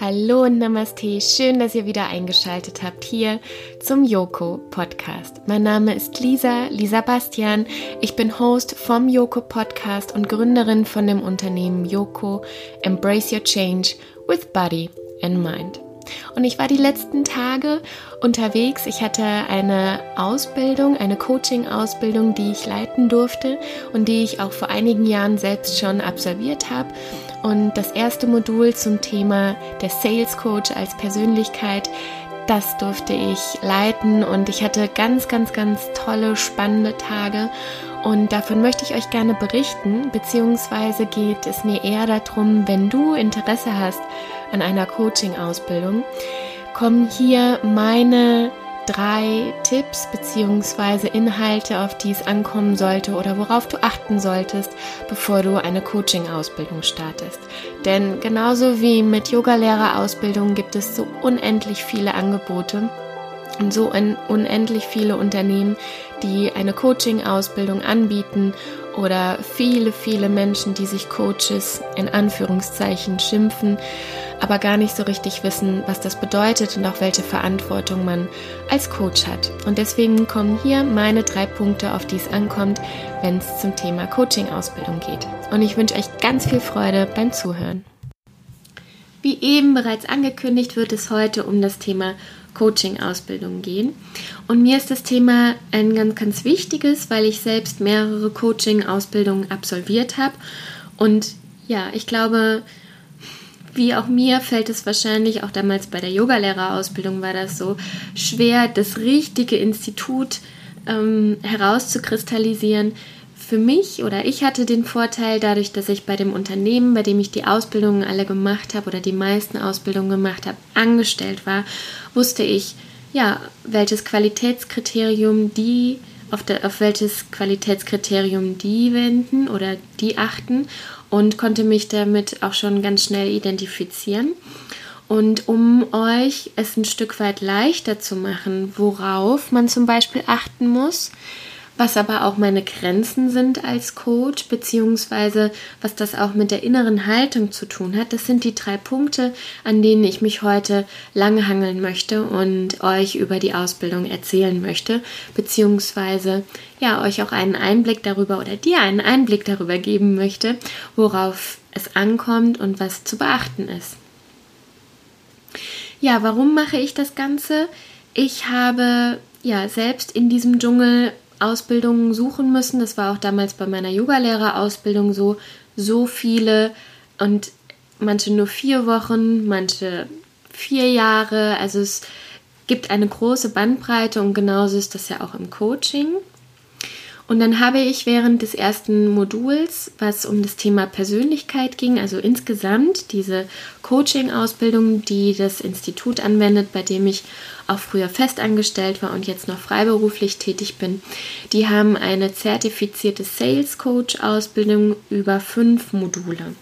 Hallo und Namaste, schön, dass ihr wieder eingeschaltet habt hier zum Yoko Podcast. Mein Name ist Lisa, Lisa Bastian. Ich bin Host vom Yoko Podcast und Gründerin von dem Unternehmen Yoko Embrace Your Change with Body and Mind. Und ich war die letzten Tage unterwegs. Ich hatte eine Ausbildung, eine Coaching-Ausbildung, die ich leiten durfte und die ich auch vor einigen Jahren selbst schon absolviert habe. Und das erste Modul zum Thema der Sales Coach als Persönlichkeit, das durfte ich leiten und ich hatte ganz, ganz, ganz tolle, spannende Tage. Und davon möchte ich euch gerne berichten, beziehungsweise geht es mir eher darum, wenn du Interesse hast an einer Coaching-Ausbildung, kommen hier meine drei Tipps bzw. Inhalte, auf die es ankommen sollte oder worauf du achten solltest, bevor du eine Coaching-Ausbildung startest. Denn genauso wie mit Yogalehrerausbildung gibt es so unendlich viele Angebote und so unendlich viele Unternehmen, die eine Coaching-Ausbildung anbieten oder viele, viele Menschen, die sich Coaches in Anführungszeichen schimpfen, aber gar nicht so richtig wissen, was das bedeutet und auch welche Verantwortung man als Coach hat. Und deswegen kommen hier meine drei Punkte, auf die es ankommt, wenn es zum Thema Coaching-Ausbildung geht. Und ich wünsche euch ganz viel Freude beim Zuhören. Wie eben bereits angekündigt, wird es heute um das Thema Coaching-Ausbildung gehen. Und mir ist das Thema ein ganz, ganz wichtiges, weil ich selbst mehrere Coaching-Ausbildungen absolviert habe. Und ja, ich glaube, wie auch mir fällt es wahrscheinlich, auch damals bei der Yogalehrerausbildung war das so, schwer, das richtige Institut ähm, herauszukristallisieren. Für mich oder ich hatte den Vorteil, dadurch, dass ich bei dem Unternehmen, bei dem ich die Ausbildungen alle gemacht habe oder die meisten Ausbildungen gemacht habe, angestellt war, wusste ich, ja, welches Qualitätskriterium die auf, der, auf welches Qualitätskriterium die wenden oder die achten und konnte mich damit auch schon ganz schnell identifizieren. Und um euch es ein Stück weit leichter zu machen, worauf man zum Beispiel achten muss, was aber auch meine Grenzen sind als Coach, beziehungsweise was das auch mit der inneren Haltung zu tun hat. Das sind die drei Punkte, an denen ich mich heute langhangeln möchte und euch über die Ausbildung erzählen möchte, beziehungsweise ja, euch auch einen Einblick darüber oder dir einen Einblick darüber geben möchte, worauf es ankommt und was zu beachten ist. Ja, warum mache ich das Ganze? Ich habe ja selbst in diesem Dschungel Ausbildungen suchen müssen. Das war auch damals bei meiner Yogalehrerausbildung so. So viele und manche nur vier Wochen, manche vier Jahre. Also es gibt eine große Bandbreite und genauso ist das ja auch im Coaching. Und dann habe ich während des ersten Moduls, was um das Thema Persönlichkeit ging, also insgesamt diese Coaching-Ausbildung, die das Institut anwendet, bei dem ich auch früher festangestellt war und jetzt noch freiberuflich tätig bin, die haben eine zertifizierte Sales Coach-Ausbildung über fünf Module.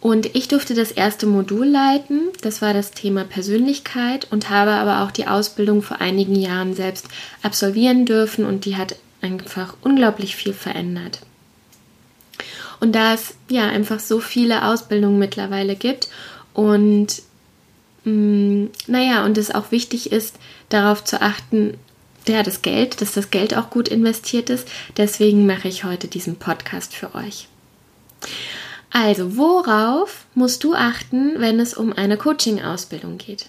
Und ich durfte das erste Modul leiten, das war das Thema Persönlichkeit und habe aber auch die Ausbildung vor einigen Jahren selbst absolvieren dürfen und die hat einfach unglaublich viel verändert. Und da es ja einfach so viele Ausbildungen mittlerweile gibt und mh, mm, naja, und es auch wichtig ist, darauf zu achten, ja, das Geld, dass das Geld auch gut investiert ist. Deswegen mache ich heute diesen Podcast für euch. Also, worauf musst du achten, wenn es um eine Coaching-Ausbildung geht?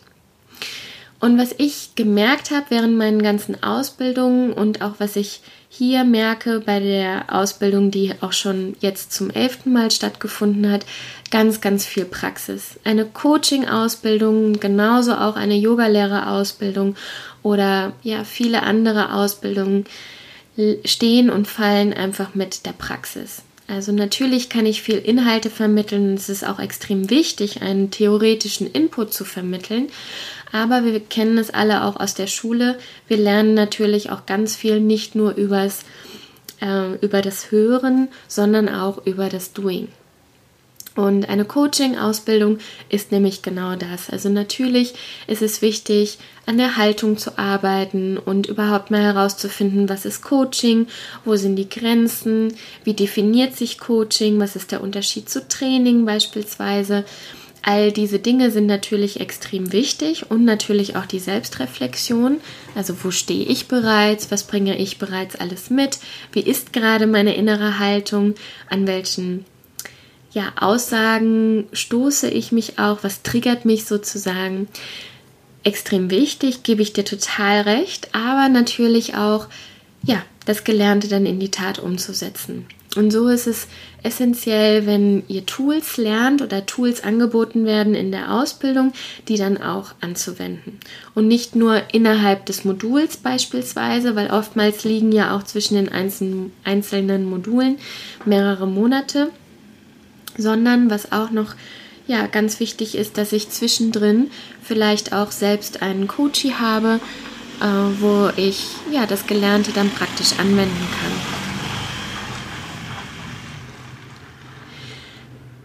Und was ich gemerkt habe während meinen ganzen Ausbildungen und auch was ich hier merke bei der Ausbildung, die auch schon jetzt zum elften Mal stattgefunden hat, ganz, ganz viel Praxis. Eine Coaching-Ausbildung, genauso auch eine Yogalehrerausbildung oder ja, viele andere Ausbildungen stehen und fallen einfach mit der Praxis. Also natürlich kann ich viel Inhalte vermitteln. Es ist auch extrem wichtig, einen theoretischen Input zu vermitteln. Aber wir kennen es alle auch aus der Schule. Wir lernen natürlich auch ganz viel nicht nur übers, äh, über das Hören, sondern auch über das Doing. Und eine Coaching-Ausbildung ist nämlich genau das. Also natürlich ist es wichtig, an der Haltung zu arbeiten und überhaupt mal herauszufinden, was ist Coaching, wo sind die Grenzen, wie definiert sich Coaching, was ist der Unterschied zu Training beispielsweise. All diese Dinge sind natürlich extrem wichtig und natürlich auch die Selbstreflexion. Also wo stehe ich bereits? Was bringe ich bereits alles mit? Wie ist gerade meine innere Haltung? An welchen ja, Aussagen stoße ich mich auch? Was triggert mich sozusagen? Extrem wichtig, gebe ich dir total recht, aber natürlich auch ja, das Gelernte dann in die Tat umzusetzen. Und so ist es essentiell, wenn ihr Tools lernt oder Tools angeboten werden in der Ausbildung, die dann auch anzuwenden. Und nicht nur innerhalb des Moduls beispielsweise, weil oftmals liegen ja auch zwischen den einzelnen Modulen mehrere Monate, sondern was auch noch ja, ganz wichtig ist, dass ich zwischendrin vielleicht auch selbst einen Coachie habe, äh, wo ich ja das Gelernte dann praktisch anwenden kann.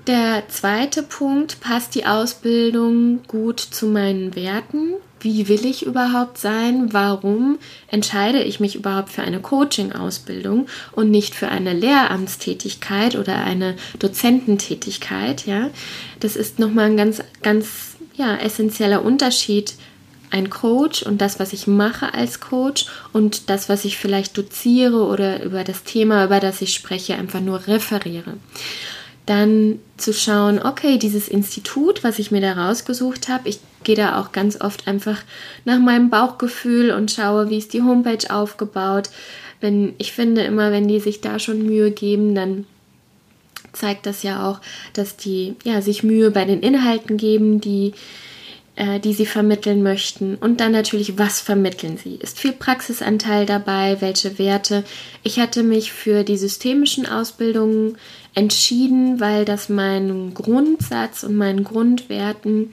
Der zweite Punkt, passt die Ausbildung gut zu meinen Werten? Wie will ich überhaupt sein? Warum entscheide ich mich überhaupt für eine Coaching-Ausbildung und nicht für eine Lehramtstätigkeit oder eine Dozententätigkeit? Ja, das ist nochmal ein ganz, ganz ja, essentieller Unterschied. Ein Coach und das, was ich mache als Coach und das, was ich vielleicht doziere oder über das Thema, über das ich spreche, einfach nur referiere dann zu schauen, okay, dieses Institut, was ich mir da rausgesucht habe, ich gehe da auch ganz oft einfach nach meinem Bauchgefühl und schaue, wie ist die Homepage aufgebaut. Wenn ich finde immer, wenn die sich da schon Mühe geben, dann zeigt das ja auch, dass die ja sich Mühe bei den Inhalten geben, die äh, die sie vermitteln möchten. Und dann natürlich, was vermitteln sie? Ist viel Praxisanteil dabei? Welche Werte? Ich hatte mich für die systemischen Ausbildungen entschieden, weil das mein Grundsatz und meinen Grundwerten,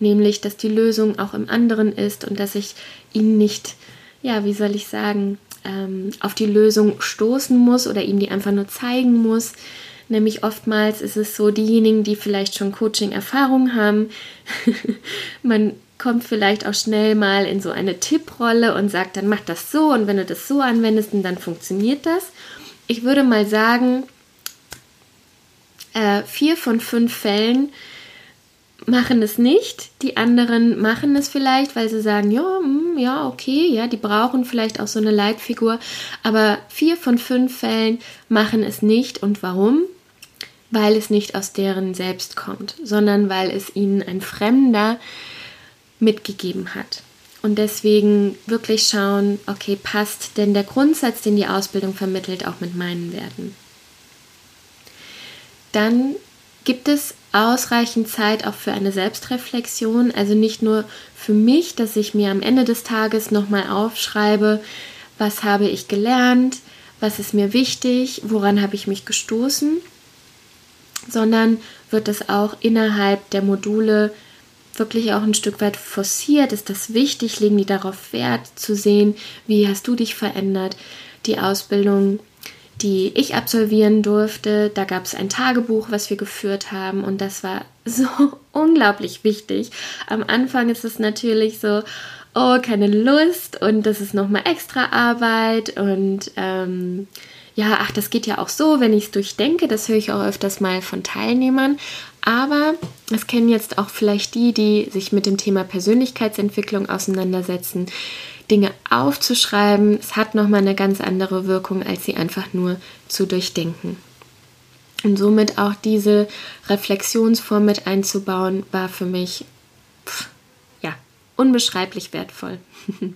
nämlich, dass die Lösung auch im anderen ist und dass ich ihn nicht, ja, wie soll ich sagen, ähm, auf die Lösung stoßen muss oder ihm die einfach nur zeigen muss. Nämlich oftmals ist es so, diejenigen, die vielleicht schon Coaching-Erfahrung haben, man kommt vielleicht auch schnell mal in so eine Tipprolle und sagt, dann mach das so und wenn du das so anwendest, dann funktioniert das. Ich würde mal sagen, äh, vier von fünf Fällen machen es nicht. Die anderen machen es vielleicht, weil sie sagen, ja, hm, ja, okay, ja, die brauchen vielleicht auch so eine Leitfigur. Aber vier von fünf Fällen machen es nicht. Und warum? Weil es nicht aus deren Selbst kommt, sondern weil es ihnen ein Fremder mitgegeben hat. Und deswegen wirklich schauen, okay, passt denn der Grundsatz, den die Ausbildung vermittelt, auch mit meinen Werten? dann gibt es ausreichend Zeit auch für eine Selbstreflexion, also nicht nur für mich, dass ich mir am Ende des Tages nochmal aufschreibe, was habe ich gelernt, was ist mir wichtig, woran habe ich mich gestoßen, sondern wird es auch innerhalb der Module wirklich auch ein Stück weit forciert. Ist das wichtig? Legen die darauf Wert zu sehen, wie hast du dich verändert? Die Ausbildung die ich absolvieren durfte. Da gab es ein Tagebuch, was wir geführt haben und das war so unglaublich wichtig. Am Anfang ist es natürlich so, oh, keine Lust und das ist nochmal extra Arbeit und ähm, ja, ach, das geht ja auch so, wenn ich es durchdenke. Das höre ich auch öfters mal von Teilnehmern. Aber es kennen jetzt auch vielleicht die, die sich mit dem Thema Persönlichkeitsentwicklung auseinandersetzen. Dinge aufzuschreiben, es hat nochmal eine ganz andere Wirkung, als sie einfach nur zu durchdenken. Und somit auch diese Reflexionsform mit einzubauen, war für mich pff, ja unbeschreiblich wertvoll.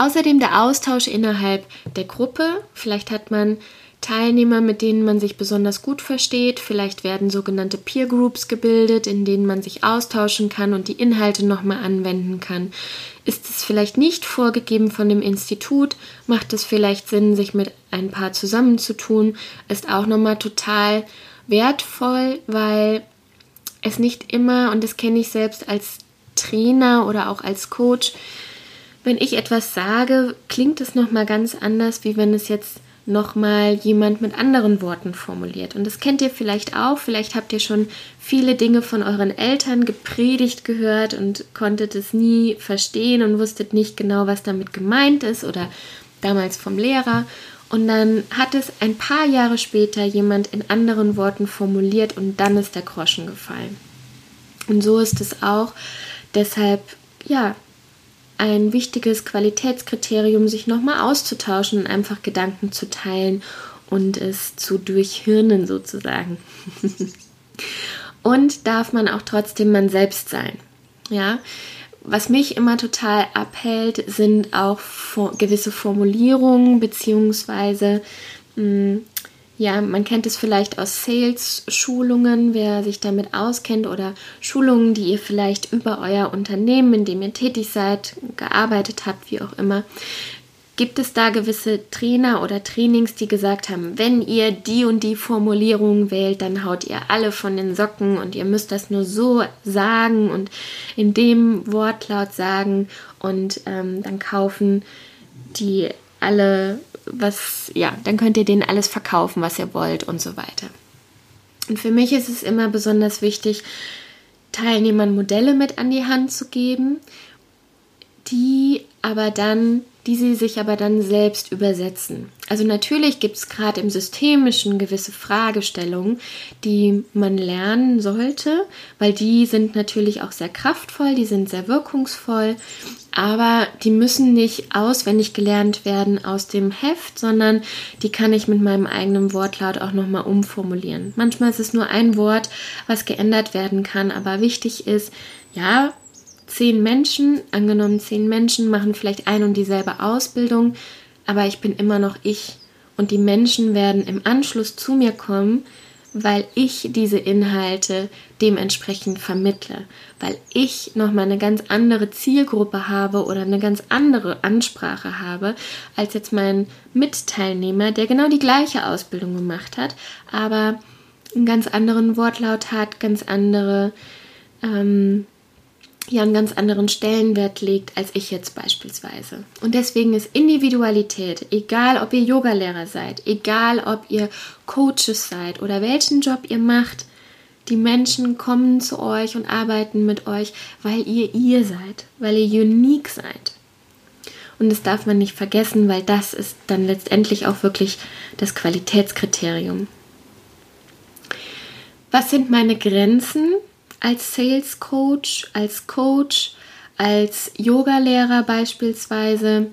Außerdem der Austausch innerhalb der Gruppe. Vielleicht hat man Teilnehmer, mit denen man sich besonders gut versteht. Vielleicht werden sogenannte Peer Groups gebildet, in denen man sich austauschen kann und die Inhalte nochmal anwenden kann. Ist es vielleicht nicht vorgegeben von dem Institut, macht es vielleicht Sinn, sich mit ein paar zusammenzutun, ist auch nochmal total wertvoll, weil es nicht immer, und das kenne ich selbst als Trainer oder auch als Coach, wenn ich etwas sage, klingt es nochmal ganz anders, wie wenn es jetzt nochmal jemand mit anderen Worten formuliert. Und das kennt ihr vielleicht auch. Vielleicht habt ihr schon viele Dinge von euren Eltern gepredigt gehört und konntet es nie verstehen und wusstet nicht genau, was damit gemeint ist oder damals vom Lehrer. Und dann hat es ein paar Jahre später jemand in anderen Worten formuliert und dann ist der Groschen gefallen. Und so ist es auch. Deshalb, ja, ein wichtiges Qualitätskriterium, sich nochmal auszutauschen und einfach Gedanken zu teilen und es zu durchhirnen sozusagen. und darf man auch trotzdem man selbst sein. Ja, was mich immer total abhält, sind auch gewisse Formulierungen beziehungsweise hm, ja, man kennt es vielleicht aus Sales-Schulungen, wer sich damit auskennt, oder Schulungen, die ihr vielleicht über euer Unternehmen, in dem ihr tätig seid, gearbeitet habt, wie auch immer. Gibt es da gewisse Trainer oder Trainings, die gesagt haben, wenn ihr die und die Formulierung wählt, dann haut ihr alle von den Socken und ihr müsst das nur so sagen und in dem Wortlaut sagen und ähm, dann kaufen die alle was, ja, dann könnt ihr denen alles verkaufen, was ihr wollt und so weiter. Und für mich ist es immer besonders wichtig, Teilnehmern Modelle mit an die Hand zu geben, die aber dann die sie sich aber dann selbst übersetzen. Also natürlich gibt es gerade im Systemischen gewisse Fragestellungen, die man lernen sollte, weil die sind natürlich auch sehr kraftvoll, die sind sehr wirkungsvoll, aber die müssen nicht auswendig gelernt werden aus dem Heft, sondern die kann ich mit meinem eigenen Wortlaut auch nochmal umformulieren. Manchmal ist es nur ein Wort, was geändert werden kann, aber wichtig ist, ja, zehn Menschen, angenommen zehn Menschen machen vielleicht ein und dieselbe Ausbildung, aber ich bin immer noch ich. Und die Menschen werden im Anschluss zu mir kommen, weil ich diese Inhalte dementsprechend vermittle, weil ich nochmal eine ganz andere Zielgruppe habe oder eine ganz andere Ansprache habe als jetzt mein Mitteilnehmer, der genau die gleiche Ausbildung gemacht hat, aber einen ganz anderen Wortlaut hat, ganz andere ähm, ja einen ganz anderen Stellenwert legt als ich jetzt beispielsweise. Und deswegen ist Individualität, egal ob ihr Yogalehrer seid, egal ob ihr Coaches seid oder welchen Job ihr macht, die Menschen kommen zu euch und arbeiten mit euch, weil ihr ihr seid, weil ihr unique seid. Und das darf man nicht vergessen, weil das ist dann letztendlich auch wirklich das Qualitätskriterium. Was sind meine Grenzen? Als Sales Coach, als Coach, als Yogalehrer beispielsweise.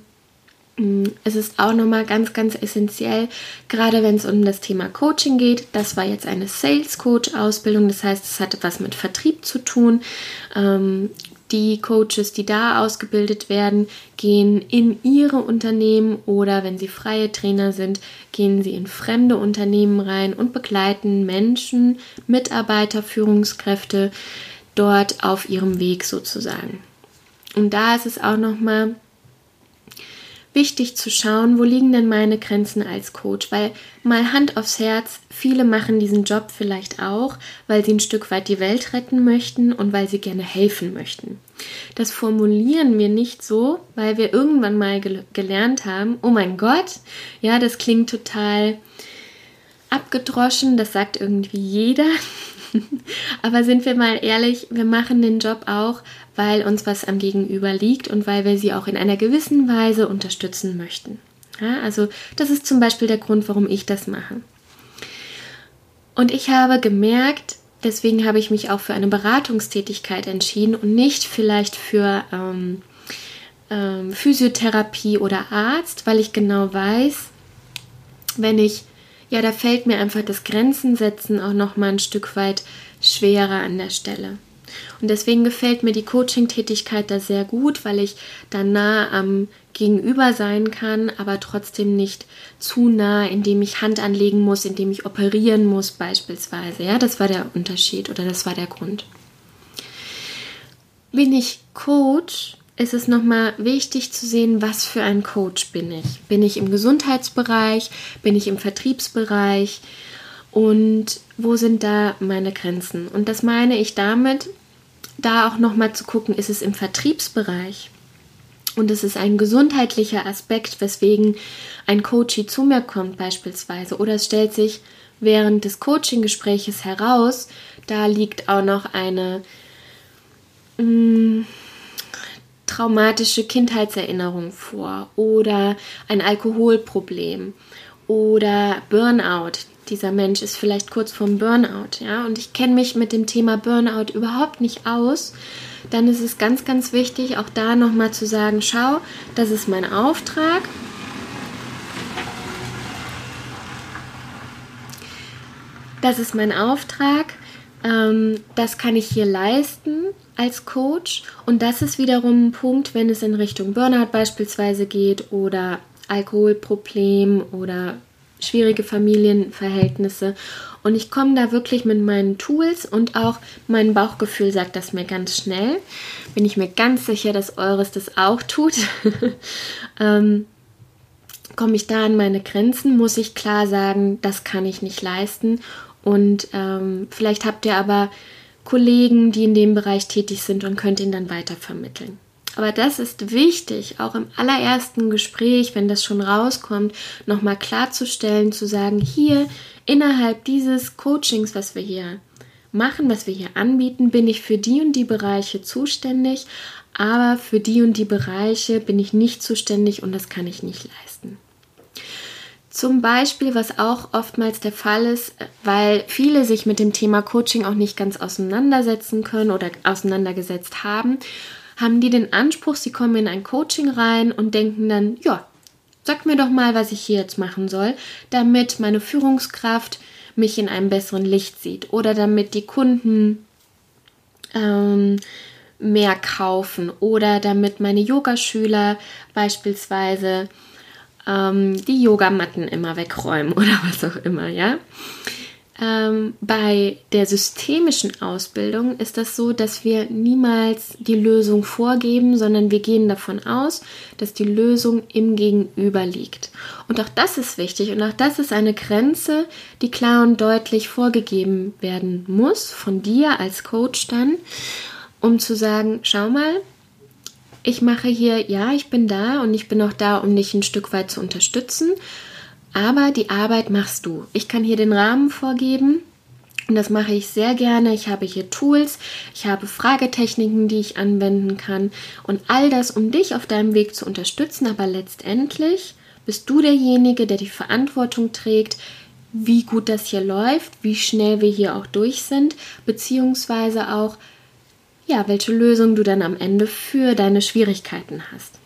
Mm, es ist auch nochmal ganz, ganz essentiell, gerade wenn es um das Thema Coaching geht. Das war jetzt eine Sales Coach Ausbildung, das heißt, es hat was mit Vertrieb zu tun. Ähm, die Coaches, die da ausgebildet werden, gehen in ihre Unternehmen oder wenn sie freie Trainer sind, gehen sie in fremde Unternehmen rein und begleiten Menschen, Mitarbeiter, Führungskräfte dort auf ihrem Weg sozusagen. Und da ist es auch nochmal wichtig zu schauen, wo liegen denn meine Grenzen als Coach, weil mal Hand aufs Herz, viele machen diesen Job vielleicht auch, weil sie ein Stück weit die Welt retten möchten und weil sie gerne helfen möchten. Das formulieren wir nicht so, weil wir irgendwann mal gel gelernt haben, oh mein Gott, ja, das klingt total abgedroschen, das sagt irgendwie jeder. Aber sind wir mal ehrlich, wir machen den Job auch, weil uns was am Gegenüber liegt und weil wir sie auch in einer gewissen Weise unterstützen möchten. Ja, also das ist zum Beispiel der Grund, warum ich das mache. Und ich habe gemerkt, deswegen habe ich mich auch für eine Beratungstätigkeit entschieden und nicht vielleicht für ähm, ähm, Physiotherapie oder Arzt, weil ich genau weiß, wenn ich ja, da fällt mir einfach das Grenzen setzen auch noch mal ein Stück weit schwerer an der Stelle. Und deswegen gefällt mir die Coaching-Tätigkeit da sehr gut, weil ich da nah am Gegenüber sein kann, aber trotzdem nicht zu nah, indem ich Hand anlegen muss, indem ich operieren muss beispielsweise. Ja, das war der Unterschied oder das war der Grund. Bin ich Coach, ist es nochmal wichtig zu sehen, was für ein Coach bin ich. Bin ich im Gesundheitsbereich? Bin ich im Vertriebsbereich? Und wo sind da meine Grenzen? Und das meine ich damit, da auch nochmal zu gucken, ist es im Vertriebsbereich? Und es ist ein gesundheitlicher Aspekt, weswegen ein Coachie zu mir kommt beispielsweise. Oder es stellt sich während des Coaching-Gespräches heraus, da liegt auch noch eine mh, mm, traumatische Kindheitserinnerung vor oder ein Alkoholproblem oder Burnout. dieser Mensch ist vielleicht kurz vorm Burnout, ja, und ich kenne mich mit dem Thema Burnout überhaupt nicht aus, dann ist es ganz, ganz wichtig, auch da nochmal zu sagen, schau, das ist mein Auftrag. Das ist mein Auftrag, ähm, das kann ich hier leisten als Coach und das ist wiederum ein Punkt, wenn es in Richtung Burnout beispielsweise geht oder Alkoholproblem oder schwierige Familienverhältnisse. Und ich komme da wirklich mit meinen Tools und auch mein Bauchgefühl sagt das mir ganz schnell. Bin ich mir ganz sicher, dass eures das auch tut. ähm, komme ich da an meine Grenzen, muss ich klar sagen, das kann ich nicht leisten. Und ähm, vielleicht habt ihr aber Kollegen, die in dem Bereich tätig sind und könnt ihn dann weiter vermitteln. Aber das ist wichtig, auch im allerersten Gespräch, wenn das schon rauskommt, nochmal klarzustellen, zu sagen, hier innerhalb dieses Coachings, was wir hier machen, was wir hier anbieten, bin ich für die und die Bereiche zuständig, aber für die und die Bereiche bin ich nicht zuständig und das kann ich nicht leisten. Zum Beispiel, was auch oftmals der Fall ist, weil viele sich mit dem Thema Coaching auch nicht ganz auseinandersetzen können oder auseinandergesetzt haben haben die den Anspruch, sie kommen in ein Coaching rein und denken dann, ja, sag mir doch mal, was ich hier jetzt machen soll, damit meine Führungskraft mich in einem besseren Licht sieht oder damit die Kunden ähm, mehr kaufen oder damit meine Yogaschüler beispielsweise ähm, die Yogamatten immer wegräumen oder was auch immer, ja. Ähm, bei der systemischen Ausbildung ist das so, dass wir niemals die Lösung vorgeben, sondern wir gehen davon aus, dass die Lösung im Gegenüber liegt. Und auch das ist wichtig und auch das ist eine Grenze, die klar und deutlich vorgegeben werden muss von dir als Coach dann, um zu sagen, schau mal, ich mache hier, ja, ich bin da und ich bin auch da, um dich ein Stück weit zu unterstützen, aber die Arbeit machst du. Ich kann hier den Rahmen vorgeben. Und das mache ich sehr gerne. Ich habe hier Tools, ich habe Fragetechniken, die ich anwenden kann. Und all das, um dich auf deinem Weg zu unterstützen. Aber letztendlich bist du derjenige, der die Verantwortung trägt, wie gut das hier läuft, wie schnell wir hier auch durch sind, beziehungsweise auch, ja, welche Lösung du dann am Ende für deine Schwierigkeiten hast.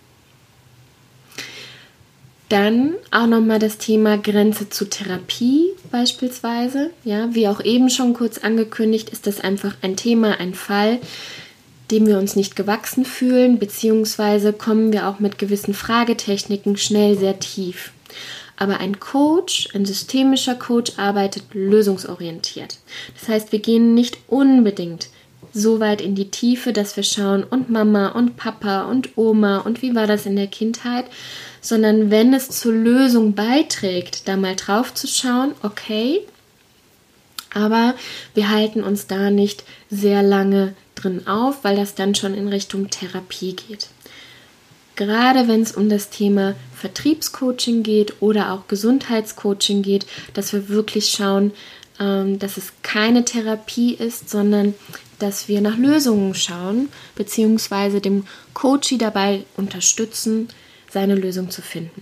Dann auch nochmal das Thema Grenze zu Therapie beispielsweise. Ja, wie auch eben schon kurz angekündigt, ist das einfach ein Thema, ein Fall, dem wir uns nicht gewachsen fühlen, beziehungsweise kommen wir auch mit gewissen Fragetechniken schnell sehr tief. Aber ein Coach, ein systemischer Coach arbeitet lösungsorientiert. Das heißt, wir gehen nicht unbedingt so weit in die Tiefe, dass wir schauen und Mama und Papa und Oma und wie war das in der Kindheit, sondern wenn es zur Lösung beiträgt, da mal drauf zu schauen, okay, aber wir halten uns da nicht sehr lange drin auf, weil das dann schon in Richtung Therapie geht. Gerade wenn es um das Thema Vertriebscoaching geht oder auch Gesundheitscoaching geht, dass wir wirklich schauen, ähm, dass es keine Therapie ist, sondern dass wir nach Lösungen schauen, beziehungsweise dem Coachie dabei unterstützen, seine Lösung zu finden.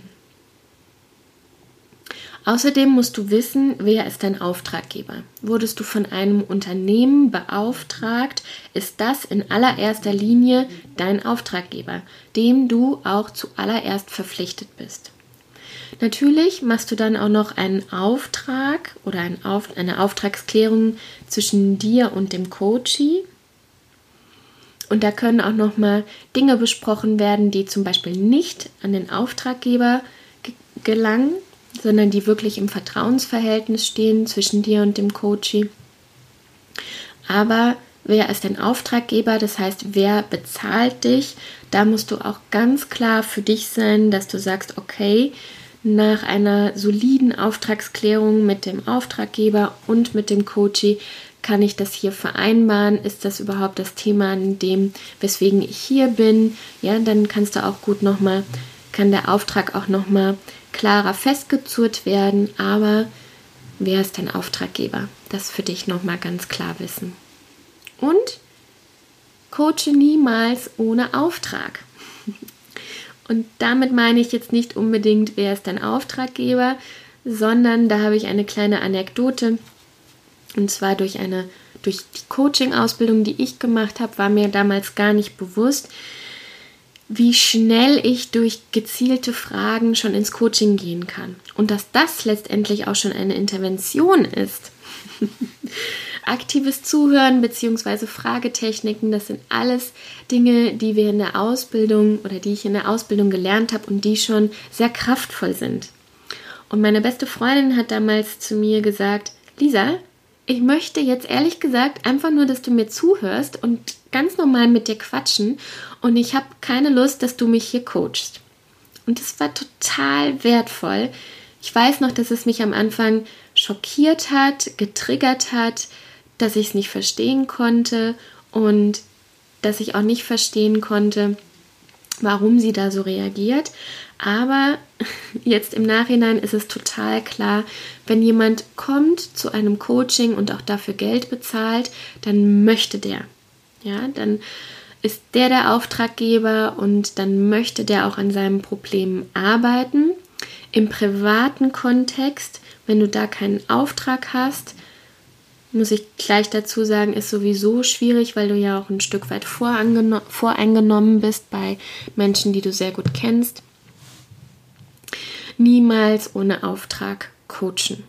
Außerdem musst du wissen, wer ist dein Auftraggeber. Wurdest du von einem Unternehmen beauftragt, ist das in allererster Linie dein Auftraggeber, dem du auch zuallererst verpflichtet bist. Natürlich machst du dann auch noch einen Auftrag oder eine Auftragsklärung zwischen dir und dem Coachee, und da können auch nochmal Dinge besprochen werden, die zum Beispiel nicht an den Auftraggeber gelangen, sondern die wirklich im Vertrauensverhältnis stehen zwischen dir und dem Coachie. Aber wer ist dein Auftraggeber? Das heißt, wer bezahlt dich? Da musst du auch ganz klar für dich sein, dass du sagst, okay, nach einer soliden Auftragsklärung mit dem Auftraggeber und mit dem Coachie kann ich das hier vereinbaren? Ist das überhaupt das Thema, an dem, weswegen ich hier bin? Ja, dann kannst du auch gut nochmal, kann der Auftrag auch nochmal klarer festgezurrt werden, aber wer ist dein Auftraggeber? Das für dich nochmal ganz klar wissen. Und coache niemals ohne Auftrag. Und damit meine ich jetzt nicht unbedingt, wer ist dein Auftraggeber, sondern da habe ich eine kleine Anekdote. Und zwar durch eine, durch die Coaching-Ausbildung, die ich gemacht habe, war mir damals gar nicht bewusst, wie schnell ich durch gezielte Fragen schon ins Coaching gehen kann. Und dass das letztendlich auch schon eine Intervention ist. Aktives Zuhören bzw. Fragetechniken, das sind alles Dinge, die wir in der Ausbildung oder die ich in der Ausbildung gelernt habe und die schon sehr kraftvoll sind. Und meine beste Freundin hat damals zu mir gesagt, Lisa, ich möchte jetzt ehrlich gesagt einfach nur, dass du mir zuhörst und ganz normal mit dir quatschen und ich habe keine Lust, dass du mich hier coachst. Und das war total wertvoll. Ich weiß noch, dass es mich am Anfang schockiert hat, getriggert hat, dass ich es nicht verstehen konnte und dass ich auch nicht verstehen konnte, warum sie da so reagiert. Aber jetzt im Nachhinein ist es total klar, wenn jemand kommt zu einem Coaching und auch dafür Geld bezahlt, dann möchte der. Ja, dann ist der der Auftraggeber und dann möchte der auch an seinem Problem arbeiten. Im privaten Kontext, wenn du da keinen Auftrag hast, muss ich gleich dazu sagen, ist sowieso schwierig, weil du ja auch ein Stück weit voreingenommen bist bei Menschen, die du sehr gut kennst. Niemals ohne Auftrag coachen.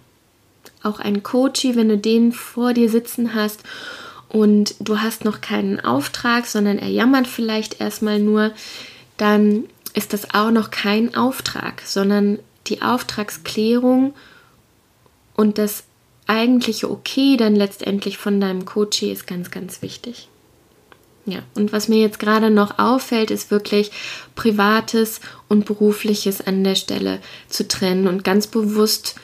Auch ein Coachy, wenn du den vor dir sitzen hast und du hast noch keinen Auftrag, sondern er jammert vielleicht erstmal nur, dann ist das auch noch kein Auftrag, sondern die Auftragsklärung und das eigentliche Okay dann letztendlich von deinem Coachee ist ganz, ganz wichtig. Ja, und was mir jetzt gerade noch auffällt, ist wirklich Privates und Berufliches an der Stelle zu trennen und ganz bewusst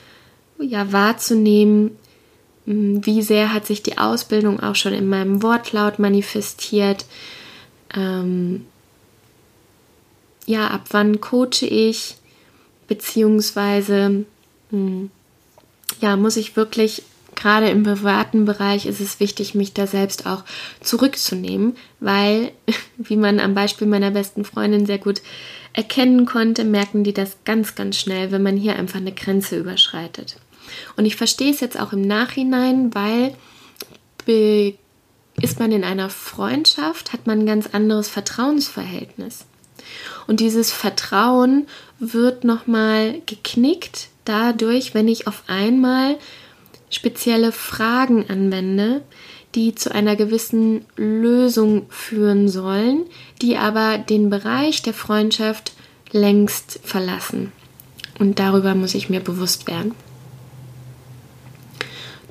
ja, wahrzunehmen, hm, wie sehr hat sich die Ausbildung auch schon in meinem Wortlaut manifestiert. Ähm, ja, ab wann coache ich, beziehungsweise mh, hm, ja, muss ich wirklich, gerade im privaten Bereich ist es wichtig, mich da selbst auch zurückzunehmen, weil, wie man am Beispiel meiner besten Freundin sehr gut erkennen konnte, merken die das ganz, ganz schnell, wenn man hier einfach eine Grenze überschreitet. Und ich verstehe es jetzt auch im Nachhinein, weil ist man in einer Freundschaft, hat man ein ganz anderes Vertrauensverhältnis. Und dieses Vertrauen wird nochmal geknickt, dadurch, wenn ich auf einmal spezielle Fragen anwende, die zu einer gewissen Lösung führen sollen, die aber den Bereich der Freundschaft längst verlassen. Und darüber muss ich mir bewusst werden.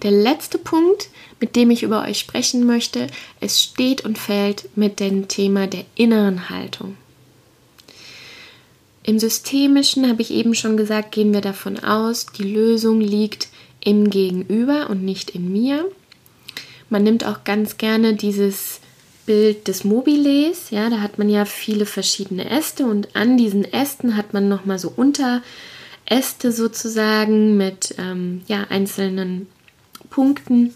Der letzte Punkt, mit dem ich über euch sprechen möchte, es steht und fällt mit dem Thema der inneren Haltung. Im Systemischen habe ich eben schon gesagt, gehen wir davon aus, die Lösung liegt im Gegenüber und nicht in mir. Man nimmt auch ganz gerne dieses Bild des Mobiles, ja, da hat man ja viele verschiedene Äste und an diesen Ästen hat man nochmal so Unteräste sozusagen mit ähm, ja, einzelnen Punkten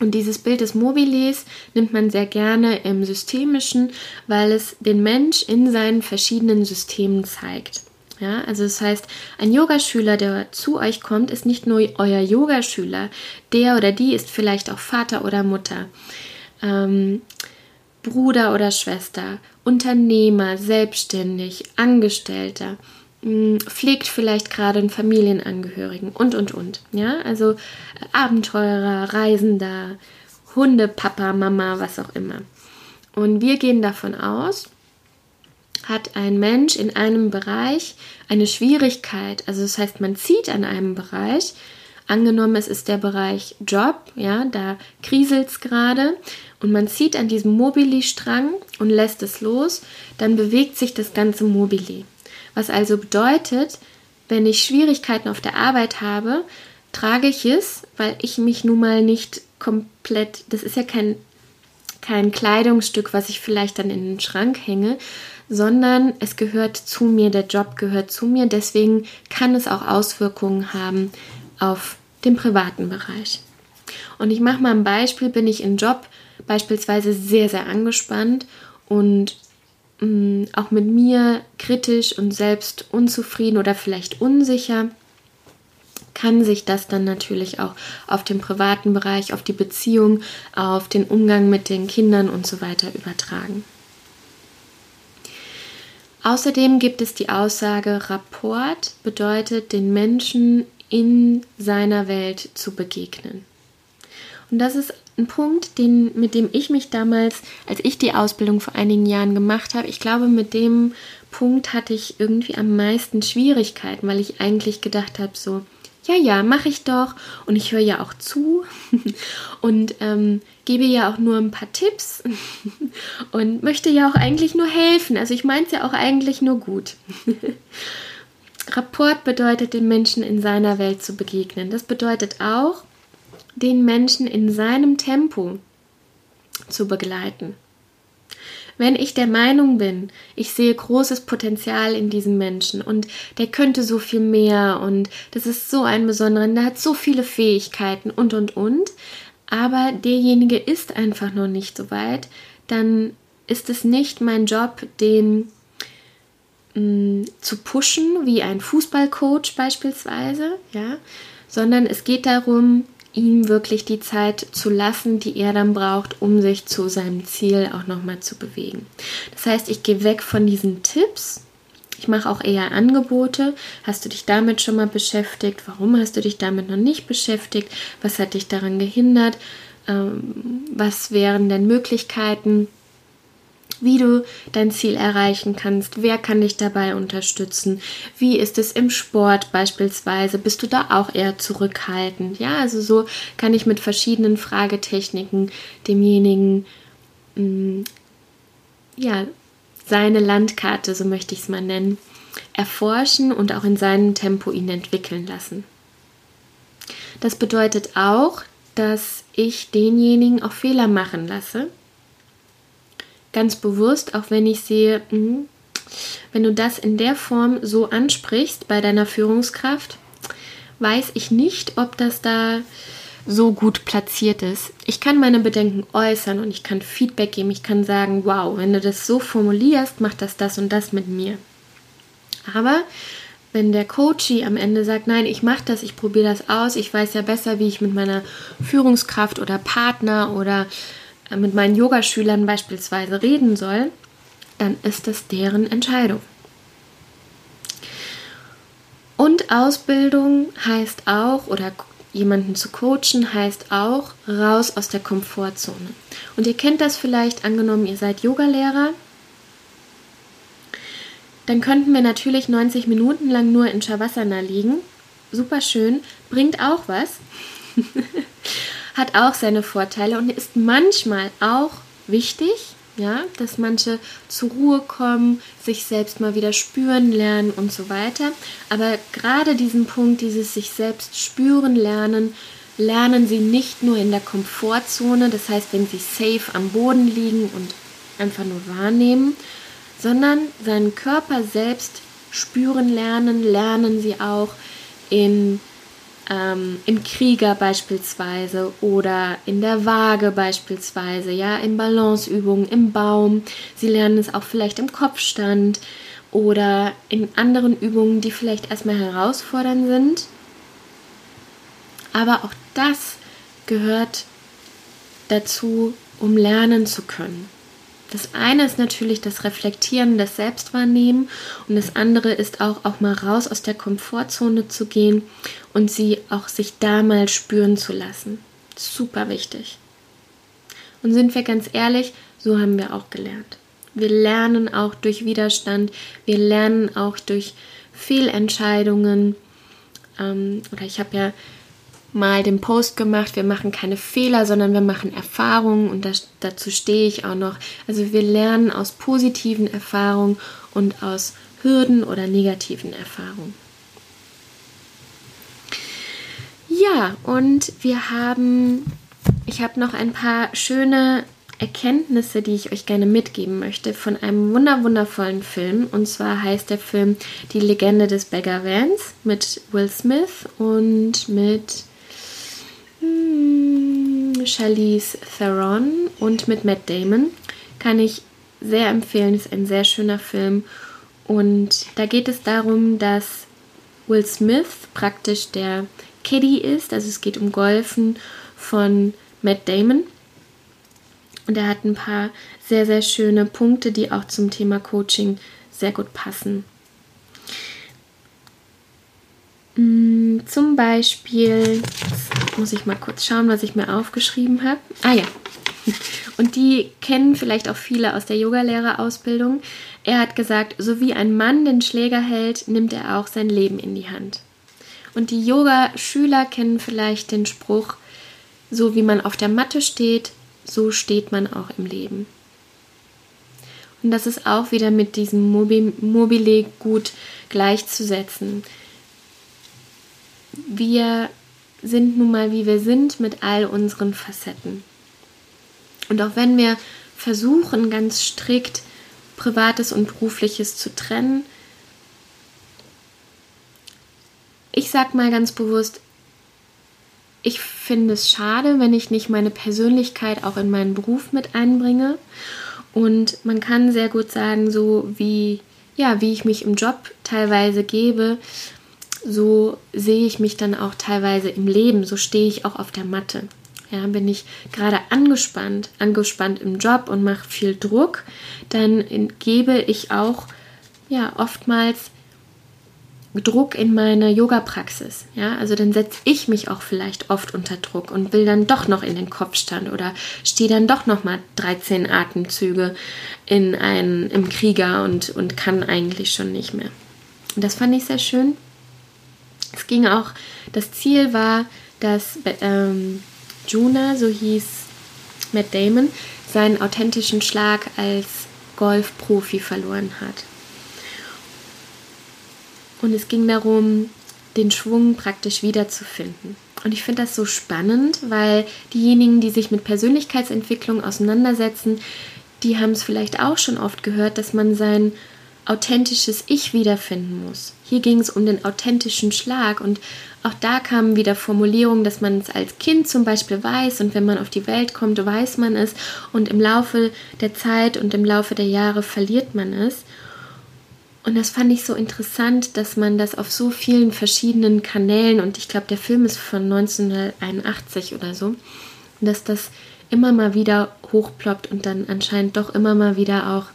und dieses Bild des Mobiles nimmt man sehr gerne im Systemischen, weil es den Mensch in seinen verschiedenen Systemen zeigt. Ja, also das heißt, ein Yogaschüler, der zu euch kommt, ist nicht nur euer Yogaschüler, der oder die ist vielleicht auch Vater oder Mutter, ähm, Bruder oder Schwester, Unternehmer, selbstständig, Angestellter, pflegt vielleicht gerade einen Familienangehörigen und und und. Ja, also äh, Abenteurer, Reisender, Hunde, Papa, Mama, was auch immer. Und wir gehen davon aus, hat ein Mensch in einem Bereich eine Schwierigkeit, also das heißt, man zieht an einem Bereich, angenommen es ist der Bereich Job, ja, da kriselt es gerade und man zieht an diesem Mobili-Strang und lässt es los, dann bewegt sich das ganze Mobili. Was also bedeutet, wenn ich Schwierigkeiten auf der Arbeit habe, trage ich es, weil ich mich nun mal nicht komplett, das ist ja kein, kein Kleidungsstück, was ich vielleicht dann in den Schrank hänge, sondern es gehört zu mir, der Job gehört zu mir, deswegen kann es auch Auswirkungen haben auf den privaten Bereich. Und ich mache mal ein Beispiel, bin ich im Job beispielsweise sehr, sehr angespannt und mh, auch mit mir kritisch und selbst unzufrieden oder vielleicht unsicher, kann sich das dann natürlich auch auf den privaten Bereich, auf die Beziehung, auf den Umgang mit den Kindern und so weiter übertragen. Außerdem gibt es die Aussage, Rapport bedeutet, den Menschen in seiner Welt zu begegnen. Und das ist ein Punkt, den, mit dem ich mich damals, als ich die Ausbildung vor einigen Jahren gemacht habe, ich glaube, mit dem Punkt hatte ich irgendwie am meisten Schwierigkeiten, weil ich eigentlich gedacht habe, so, ja, ja, mache ich doch. Und ich höre ja auch zu und ähm, gebe ja auch nur ein paar Tipps und möchte ja auch eigentlich nur helfen. Also ich meine es ja auch eigentlich nur gut. Rapport bedeutet, den Menschen in seiner Welt zu begegnen. Das bedeutet auch, den Menschen in seinem Tempo zu begleiten. Wenn ich der Meinung bin, ich sehe großes Potenzial in diesem Menschen und der könnte so viel mehr und das ist so ein besonderer, der hat so viele Fähigkeiten und und und, aber derjenige ist einfach noch nicht so weit, dann ist es nicht mein Job, den mh, mm, zu pushen, wie ein Fußballcoach beispielsweise, ja, sondern es geht darum, ihm wirklich die Zeit zu lassen, die er dann braucht, um sich zu seinem Ziel auch nochmal zu bewegen. Das heißt, ich gehe weg von diesen Tipps. Ich mache auch eher Angebote. Hast du dich damit schon mal beschäftigt? Warum hast du dich damit noch nicht beschäftigt? Was hat dich daran gehindert? Ähm, was wären denn Möglichkeiten? Wie du dein Ziel erreichen kannst, wer kann dich dabei unterstützen, wie ist es im Sport beispielsweise, bist du da auch eher zurückhaltend, ja, also so kann ich mit verschiedenen Fragetechniken demjenigen mh, mm, ja, seine Landkarte, so möchte ich es mal nennen, erforschen und auch in seinem Tempo ihn entwickeln lassen. Das bedeutet auch, dass ich denjenigen auch Fehler machen lasse ganz bewusst, auch wenn ich sehe, mh, wenn du das in der Form so ansprichst bei deiner Führungskraft, weiß ich nicht, ob das da so gut platziert ist. Ich kann meine Bedenken äußern und ich kann Feedback geben. Ich kann sagen, wow, wenn du das so formulierst, macht das das und das mit mir. Aber wenn der Coachie am Ende sagt, nein, ich mache das, ich probiere das aus, ich weiß ja besser, wie ich mit meiner Führungskraft oder Partner oder mit meinen Yogaschülern beispielsweise reden soll, dann ist das deren Entscheidung. Und Ausbildung heißt auch, oder jemanden zu coachen heißt auch, raus aus der Komfortzone. Und ihr kennt das vielleicht, angenommen, ihr seid Yogalehrer, dann könnten wir natürlich 90 Minuten lang nur in Shavasana liegen. Super schön, bringt auch was. hat auch seine Vorteile und ist manchmal auch wichtig, ja, dass manche zur Ruhe kommen, sich selbst mal wieder spüren lernen und so weiter. Aber gerade diesen Punkt, dieses sich selbst spüren lernen, lernen sie nicht nur in der Komfortzone, das heißt, wenn sie safe am Boden liegen und einfach nur wahrnehmen, sondern seinen Körper selbst spüren lernen, lernen sie auch in ähm, im Krieger beispielsweise oder in der Waage beispielsweise, ja, in Balanceübungen, im Baum. Sie lernen es auch vielleicht im Kopfstand oder in anderen Übungen, die vielleicht erstmal herausfordernd sind. Aber auch das gehört dazu, um lernen zu können. Das eine ist natürlich das Reflektieren, das Selbstwahrnehmen und das andere ist auch, auch mal raus aus der Komfortzone zu gehen und sie auch sich da mal spüren zu lassen. Super wichtig. Und sind wir ganz ehrlich, so haben wir auch gelernt. Wir lernen auch durch Widerstand, wir lernen auch durch Fehlentscheidungen. Ähm, oder ich habe ja mal den Post gemacht, wir machen keine Fehler, sondern wir machen Erfahrungen und das, dazu stehe ich auch noch. Also wir lernen aus positiven Erfahrungen und aus Hürden oder negativen Erfahrungen. Ja, und wir haben, ich habe noch ein paar schöne Erkenntnisse, die ich euch gerne mitgeben möchte von einem wunderwundervollen Film. Und zwar heißt der Film Die Legende des Beggar Vance mit Will Smith und mit hm, Charlize Theron und mit Matt Damon. Kann ich sehr empfehlen, ist ein sehr schöner Film. Und da geht es darum, dass Will Smith praktisch der Caddy ist. Also es geht um Golfen von Matt Damon. Und er hat ein paar sehr, sehr schöne Punkte, die auch zum Thema Coaching sehr gut passen. Mm, zum Beispiel, muss ich mal kurz schauen, was ich mir aufgeschrieben habe. Ah ja, und die kennen vielleicht auch viele aus der Yogalehrerausbildung. Er hat gesagt, so wie ein Mann den Schläger hält, nimmt er auch sein Leben in die Hand. Und die Yoga-Schüler kennen vielleicht den Spruch, so wie man auf der Matte steht, so steht man auch im Leben. Und das ist auch wieder mit diesem Mobile gut gleichzusetzen. Wir sind nun mal, wie wir sind, mit all unseren Facetten. Und auch wenn wir versuchen, ganz strikt Privates und Berufliches zu trennen, ich sag mal ganz bewusst, ich finde es schade, wenn ich nicht meine Persönlichkeit auch in meinen Beruf mit einbringe. Und man kann sehr gut sagen, so wie, ja, wie ich mich im Job teilweise gebe, so sehe ich mich dann auch teilweise im Leben, so stehe ich auch auf der Matte. Ja, bin ich gerade angespannt, angespannt im Job und mache viel Druck, dann gebe ich auch ja oftmals Druck in meine Yoga-Praxis. Ja, also dann setze ich mich auch vielleicht oft unter Druck und will dann doch noch in den Kopfstand oder stehe dann doch noch mal 13 Atemzüge in einen, im Krieger und, und kann eigentlich schon nicht mehr. Und das fand ich sehr schön. Es ging auch, das Ziel war, dass ähm, Juna, so hieß Matt Damon, seinen authentischen Schlag als Golfprofi verloren hat. Und es ging darum, den Schwung praktisch wiederzufinden. Und ich finde das so spannend, weil diejenigen, die sich mit Persönlichkeitsentwicklung auseinandersetzen, die haben es vielleicht auch schon oft gehört, dass man sein authentisches Ich wiederfinden muss. Hier ging es um den authentischen Schlag und auch da kamen wieder Formulierungen, dass man es als Kind zum Beispiel weiß und wenn man auf die Welt kommt, weiß man es und im Laufe der Zeit und im Laufe der Jahre verliert man es. Und das fand ich so interessant, dass man das auf so vielen verschiedenen Kanälen, und ich glaube, der Film ist von 1981 oder so, dass das immer mal wieder hochploppt und dann anscheinend doch immer mal wieder auch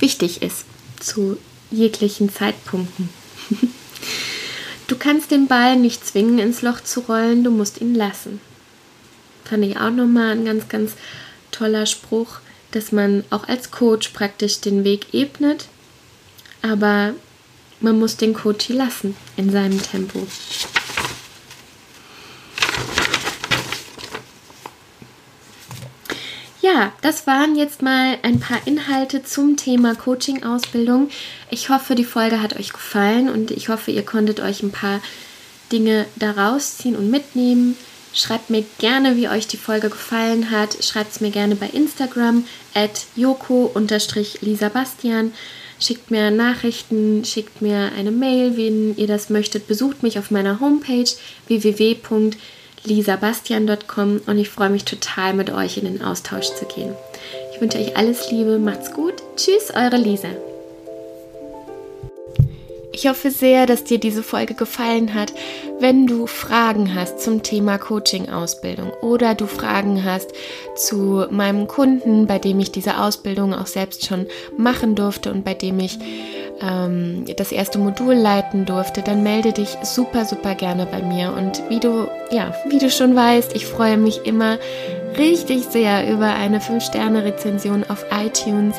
wichtig ist zu jeglichen Zeitpunkten. du kannst den Ball nicht zwingen, ins Loch zu rollen, du musst ihn lassen. Fand ich auch nochmal ein ganz, ganz toller Spruch, dass man auch als Coach praktisch den Weg ebnet aber man muss den Coach lassen in seinem Tempo. Ja, das waren jetzt mal ein paar Inhalte zum Thema Coaching-Ausbildung. Ich hoffe, die Folge hat euch gefallen und ich hoffe, ihr konntet euch ein paar Dinge daraus ziehen und mitnehmen. Schreibt mir gerne, wie euch die Folge gefallen hat. Schreibt es mir gerne bei Instagram at joko-lisabastian. Schickt mir Nachrichten, schickt mir eine Mail, wenn ihr das möchtet. Besucht mich auf meiner Homepage www.lisabastian.com und ich freue mich total, mit euch in den Austausch zu gehen. Ich wünsche euch alles Liebe, macht's gut. Tschüss, eure Lisa. Ich hoffe sehr, dass dir diese Folge gefallen hat. Wenn du Fragen hast zum Thema Coaching-Ausbildung oder du Fragen hast zu meinem Kunden, bei dem ich diese Ausbildung auch selbst schon machen durfte und bei dem ich ähm, das erste Modul leiten durfte, dann melde dich super, super gerne bei mir. Und wie du, ja, wie du schon weißt, ich freue mich immer richtig sehr über eine 5-Sterne-Rezension auf iTunes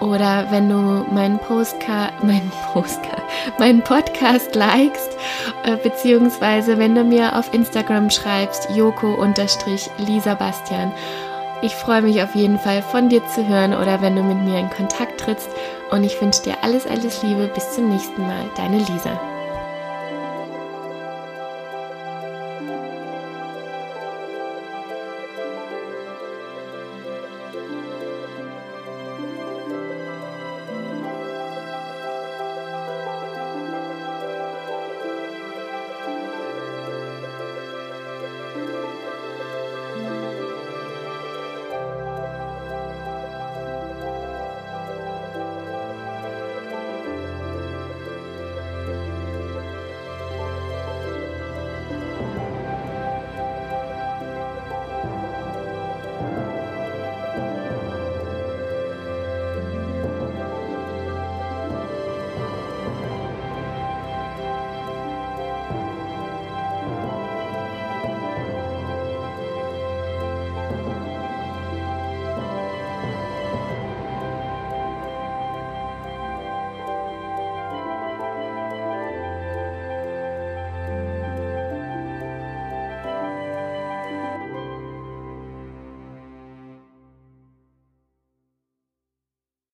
oder wenn du meinen Postcard, meinen Postcard, meinen Podcast likest, äh, beziehungsweise wenn du mir auf Instagram schreibst, Joko-Lisa Bastian. Ich freue mich auf jeden Fall von dir zu hören oder wenn du mit mir in Kontakt trittst und ich wünsche dir alles, alles Liebe. Bis zum nächsten Mal. Deine Lisa.